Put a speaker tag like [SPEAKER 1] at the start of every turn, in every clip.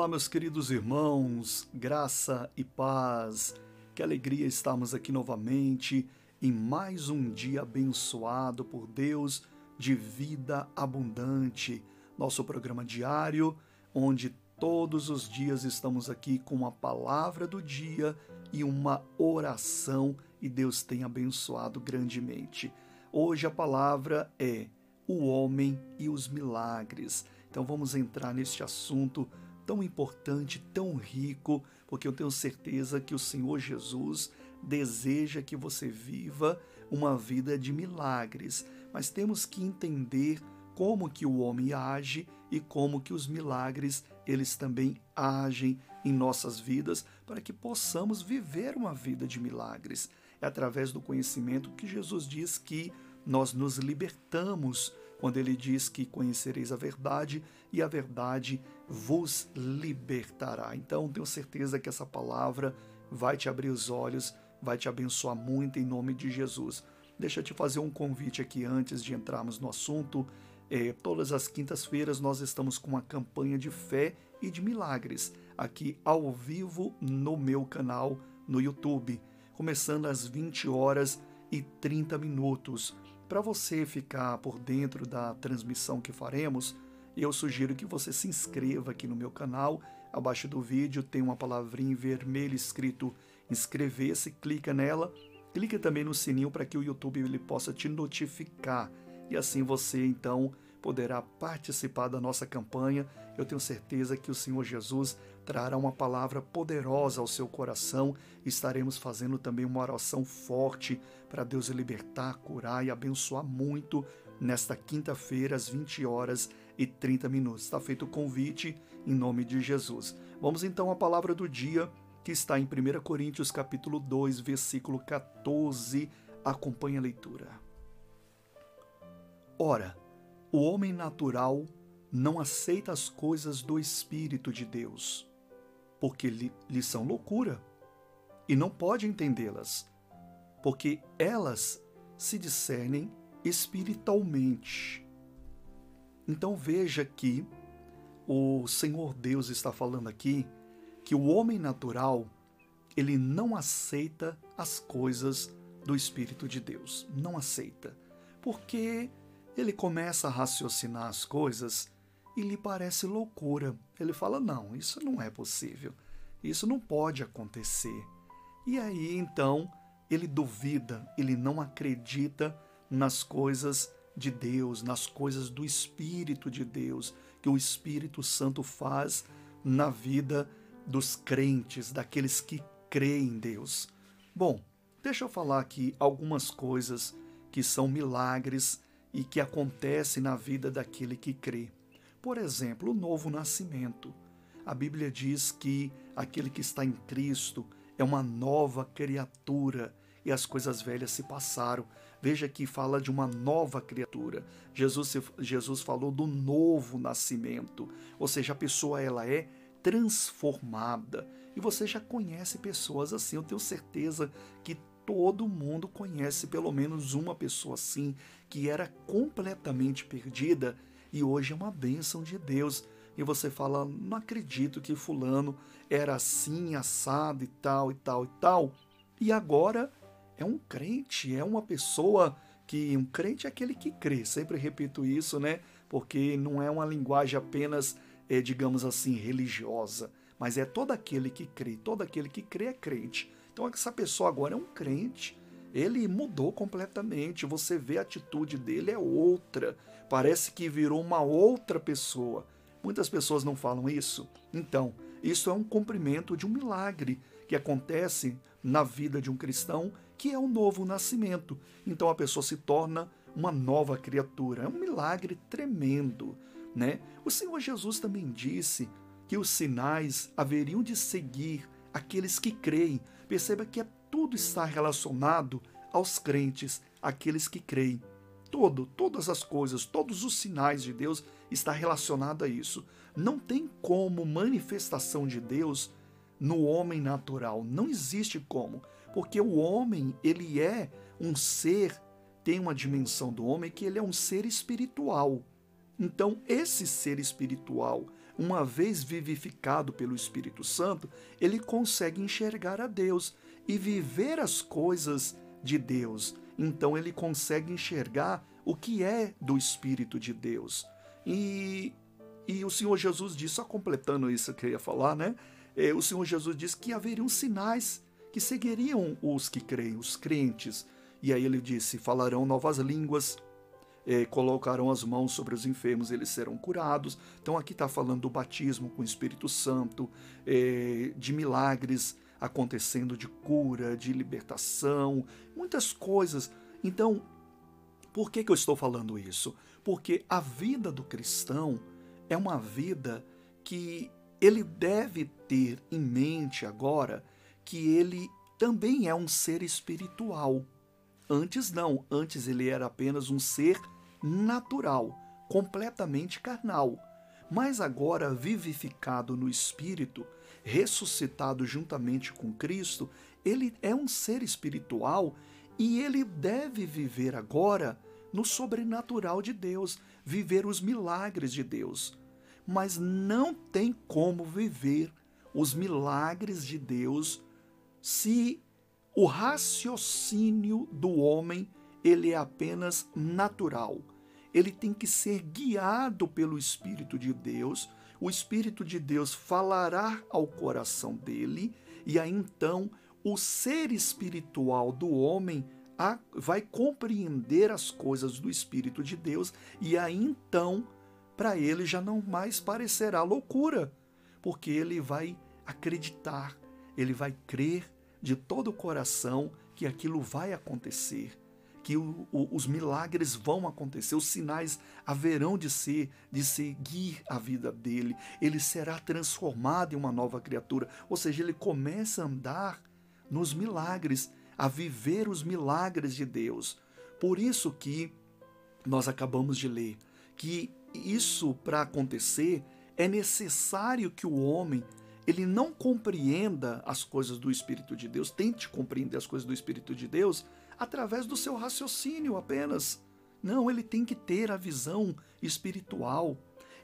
[SPEAKER 1] Olá, meus queridos irmãos, graça e paz. Que alegria estarmos aqui novamente em mais um dia abençoado por Deus de vida abundante. Nosso programa diário, onde todos os dias estamos aqui com uma palavra do dia e uma oração e Deus tem abençoado grandemente. Hoje a palavra é o homem e os milagres. Então vamos entrar neste assunto tão importante, tão rico, porque eu tenho certeza que o Senhor Jesus deseja que você viva uma vida de milagres, mas temos que entender como que o homem age e como que os milagres eles também agem em nossas vidas para que possamos viver uma vida de milagres. É através do conhecimento que Jesus diz que nós nos libertamos quando ele diz que conhecereis a verdade e a verdade vos libertará. Então, tenho certeza que essa palavra vai te abrir os olhos, vai te abençoar muito em nome de Jesus. Deixa eu te fazer um convite aqui antes de entrarmos no assunto. É, todas as quintas-feiras nós estamos com uma campanha de fé e de milagres aqui ao vivo no meu canal no YouTube, começando às 20 horas e 30 minutos. Para você ficar por dentro da transmissão que faremos, eu sugiro que você se inscreva aqui no meu canal. Abaixo do vídeo tem uma palavrinha em vermelho escrito inscrever-se, clica nela. Clique também no sininho para que o YouTube ele possa te notificar e assim você então poderá participar da nossa campanha. Eu tenho certeza que o Senhor Jesus trará uma palavra poderosa ao seu coração. Estaremos fazendo também uma oração forte para Deus libertar, curar e abençoar muito nesta quinta-feira, às 20 horas e 30 minutos. Está feito o convite em nome de Jesus. Vamos então à palavra do dia, que está em 1 Coríntios capítulo 2, versículo 14. Acompanhe a leitura. Ora, o homem natural não aceita as coisas do Espírito de Deus, porque lhe, lhe são loucura, e não pode entendê-las, porque elas se discernem espiritualmente. Então veja que o Senhor Deus está falando aqui que o homem natural ele não aceita as coisas do Espírito de Deus, não aceita, porque ele começa a raciocinar as coisas e lhe parece loucura. Ele fala: não, isso não é possível, isso não pode acontecer. E aí então ele duvida, ele não acredita nas coisas de Deus, nas coisas do Espírito de Deus, que o Espírito Santo faz na vida dos crentes, daqueles que creem em Deus. Bom, deixa eu falar aqui algumas coisas que são milagres e que acontece na vida daquele que crê. Por exemplo, o novo nascimento. A Bíblia diz que aquele que está em Cristo é uma nova criatura e as coisas velhas se passaram. Veja que fala de uma nova criatura. Jesus, Jesus falou do novo nascimento, ou seja, a pessoa ela é transformada. E você já conhece pessoas assim, eu tenho certeza que todo mundo conhece pelo menos uma pessoa assim, que era completamente perdida e hoje é uma bênção de Deus. E você fala, não acredito que Fulano era assim, assado e tal e tal e tal. E agora é um crente, é uma pessoa que. Um crente é aquele que crê. Sempre repito isso, né? Porque não é uma linguagem apenas, é, digamos assim, religiosa. Mas é todo aquele que crê. Todo aquele que crê é crente. Então essa pessoa agora é um crente. Ele mudou completamente. Você vê a atitude dele é outra. Parece que virou uma outra pessoa. Muitas pessoas não falam isso. Então, isso é um cumprimento de um milagre que acontece na vida de um cristão, que é um novo nascimento. Então a pessoa se torna uma nova criatura. É um milagre tremendo, né? O Senhor Jesus também disse que os sinais haveriam de seguir aqueles que creem. Perceba que é, tudo está relacionado aos crentes, aqueles que creem. Todo, todas as coisas, todos os sinais de Deus está relacionado a isso. Não tem como manifestação de Deus no homem natural, não existe como, porque o homem, ele é um ser, tem uma dimensão do homem que ele é um ser espiritual. Então, esse ser espiritual, uma vez vivificado pelo Espírito Santo, ele consegue enxergar a Deus e viver as coisas de Deus. Então ele consegue enxergar o que é do Espírito de Deus. E, e o Senhor Jesus disse, só completando isso que eu ia falar, né? É, o Senhor Jesus disse que haveriam sinais que seguiriam os que creem, os crentes. E aí ele disse: falarão novas línguas, é, colocarão as mãos sobre os enfermos, eles serão curados. Então aqui está falando do batismo com o Espírito Santo, é, de milagres acontecendo, de cura, de libertação, muitas coisas. Então, por que, que eu estou falando isso? Porque a vida do cristão é uma vida que ele deve ter em mente agora que ele também é um ser espiritual. Antes não, antes ele era apenas um ser natural, completamente carnal. Mas agora vivificado no espírito, ressuscitado juntamente com Cristo, ele é um ser espiritual e ele deve viver agora no sobrenatural de Deus, viver os milagres de Deus. Mas não tem como viver os milagres de Deus se o raciocínio do homem ele é apenas natural. Ele tem que ser guiado pelo Espírito de Deus. O Espírito de Deus falará ao coração dele, e aí então o ser espiritual do homem vai compreender as coisas do Espírito de Deus, e aí então para ele já não mais parecerá loucura, porque ele vai acreditar, ele vai crer de todo o coração que aquilo vai acontecer, que o, o, os milagres vão acontecer, os sinais haverão de ser, de seguir a vida dele. Ele será transformado em uma nova criatura, ou seja, ele começa a andar nos milagres, a viver os milagres de Deus. Por isso que nós acabamos de ler que isso para acontecer é necessário que o homem ele não compreenda as coisas do Espírito de Deus, tente compreender as coisas do Espírito de Deus através do seu raciocínio apenas. Não, ele tem que ter a visão espiritual.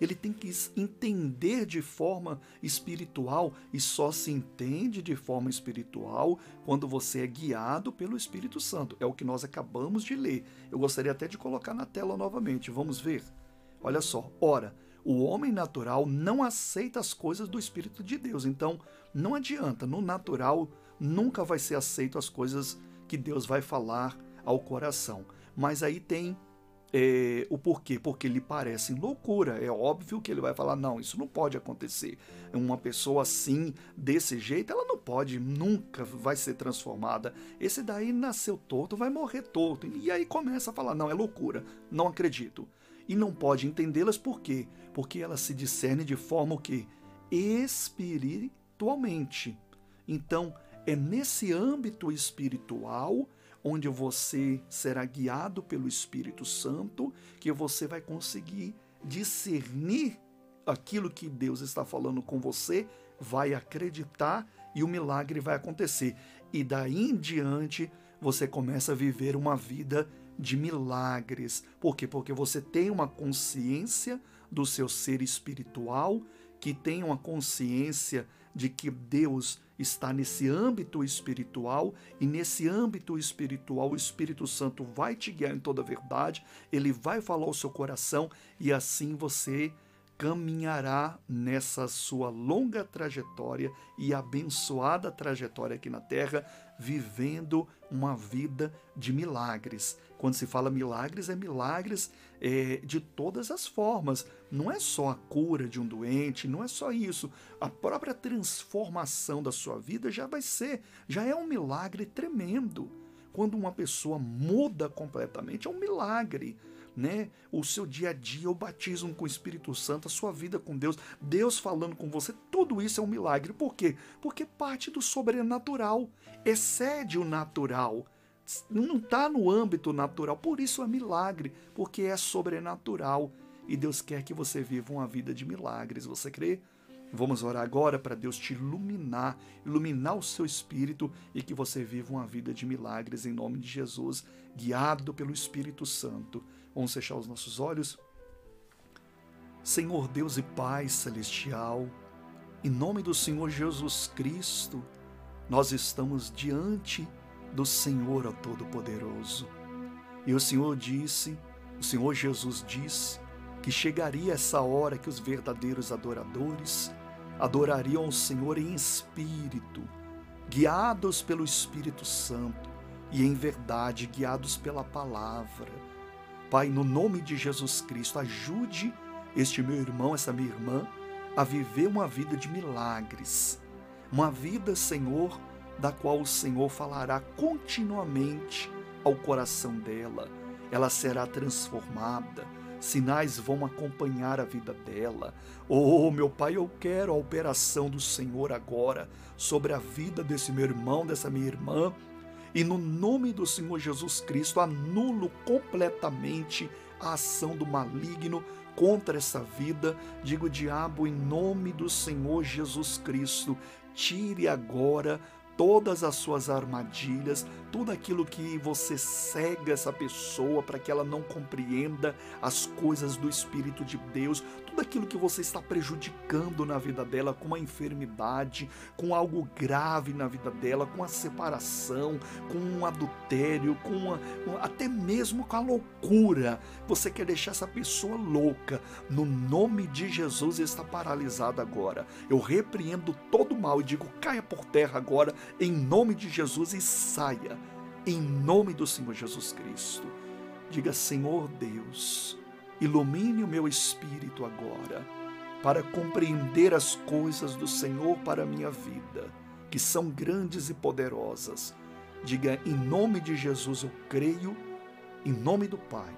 [SPEAKER 1] Ele tem que entender de forma espiritual e só se entende de forma espiritual quando você é guiado pelo Espírito Santo. É o que nós acabamos de ler. Eu gostaria até de colocar na tela novamente. Vamos ver? Olha só. Ora, o homem natural não aceita as coisas do Espírito de Deus. Então, não adianta, no natural nunca vai ser aceito as coisas que Deus vai falar ao coração. Mas aí tem é, o porquê? Porque lhe parecem loucura. É óbvio que ele vai falar: não, isso não pode acontecer. Uma pessoa assim, desse jeito, ela não pode, nunca vai ser transformada. Esse daí nasceu torto, vai morrer torto. E aí começa a falar: não, é loucura, não acredito e não pode entendê-las por quê? Porque elas se discernem de forma o quê? Espiritualmente. Então, é nesse âmbito espiritual onde você será guiado pelo Espírito Santo que você vai conseguir discernir aquilo que Deus está falando com você, vai acreditar e o milagre vai acontecer. E daí em diante você começa a viver uma vida de milagres. Por quê? Porque você tem uma consciência do seu ser espiritual, que tem uma consciência de que Deus está nesse âmbito espiritual e nesse âmbito espiritual o Espírito Santo vai te guiar em toda a verdade, ele vai falar ao seu coração e assim você caminhará nessa sua longa trajetória e abençoada trajetória aqui na terra, vivendo uma vida de milagres. Quando se fala milagres, é milagres é, de todas as formas. Não é só a cura de um doente, não é só isso. A própria transformação da sua vida já vai ser, já é um milagre tremendo. Quando uma pessoa muda completamente, é um milagre né? O seu dia a dia, o batismo com o Espírito Santo, a sua vida com Deus, Deus falando com você, tudo isso é um milagre. Por quê? Porque parte do sobrenatural, excede o natural. Não está no âmbito natural, por isso é milagre, porque é sobrenatural. E Deus quer que você viva uma vida de milagres. Você crê? Vamos orar agora para Deus te iluminar, iluminar o seu espírito e que você viva uma vida de milagres em nome de Jesus, guiado pelo Espírito Santo. Vamos fechar os nossos olhos. Senhor Deus e Pai Celestial, em nome do Senhor Jesus Cristo, nós estamos diante do Senhor Todo-Poderoso. E o Senhor disse, o Senhor Jesus disse, que chegaria essa hora que os verdadeiros adoradores adorariam o Senhor em espírito, guiados pelo Espírito Santo e em verdade, guiados pela palavra. Pai, no nome de Jesus Cristo, ajude este meu irmão, essa minha irmã, a viver uma vida de milagres, uma vida, Senhor, da qual o Senhor falará continuamente ao coração dela. Ela será transformada, sinais vão acompanhar a vida dela. Oh, meu Pai, eu quero a operação do Senhor agora sobre a vida desse meu irmão, dessa minha irmã. E no nome do Senhor Jesus Cristo, anulo completamente a ação do maligno contra essa vida, digo, diabo, em nome do Senhor Jesus Cristo, tire agora todas as suas armadilhas, tudo aquilo que você cega essa pessoa para que ela não compreenda as coisas do Espírito de Deus, tudo aquilo que você está prejudicando na vida dela com uma enfermidade, com algo grave na vida dela, com a separação, com um adultério, com uma, até mesmo com a loucura. Você quer deixar essa pessoa louca. No nome de Jesus está paralisada agora. Eu repreendo todo mal e digo: caia por terra agora em nome de Jesus e saia, em nome do Senhor Jesus Cristo. Diga, Senhor Deus, ilumine o meu espírito agora, para compreender as coisas do Senhor para a minha vida, que são grandes e poderosas. Diga, em nome de Jesus eu creio, em nome do Pai,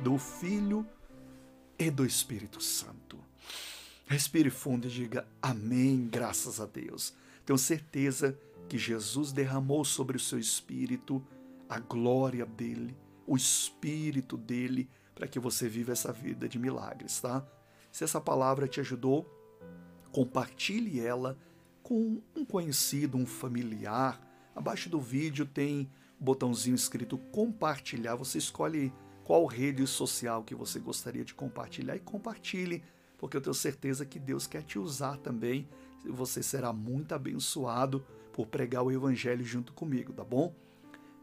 [SPEAKER 1] do Filho e do Espírito Santo. Respire fundo e diga amém, graças a Deus. Tenho certeza que Jesus derramou sobre o seu espírito a glória dele, o espírito dele, para que você viva essa vida de milagres, tá? Se essa palavra te ajudou, compartilhe ela com um conhecido, um familiar. Abaixo do vídeo tem o botãozinho escrito compartilhar. Você escolhe qual rede social que você gostaria de compartilhar e compartilhe, porque eu tenho certeza que Deus quer te usar também. Você será muito abençoado por pregar o Evangelho junto comigo, tá bom?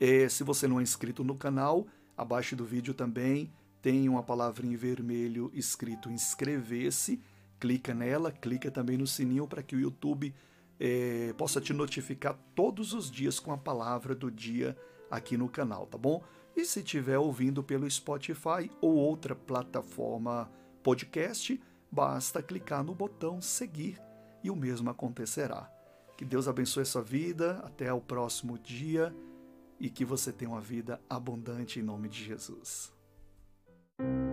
[SPEAKER 1] É, se você não é inscrito no canal, abaixo do vídeo também tem uma palavrinha em vermelho escrito inscrever-se. Clica nela, clica também no sininho para que o YouTube é, possa te notificar todos os dias com a palavra do dia aqui no canal, tá bom? E se estiver ouvindo pelo Spotify ou outra plataforma podcast, basta clicar no botão seguir e o mesmo acontecerá. Que Deus abençoe a sua vida. Até o próximo dia e que você tenha uma vida abundante em nome de Jesus. thank you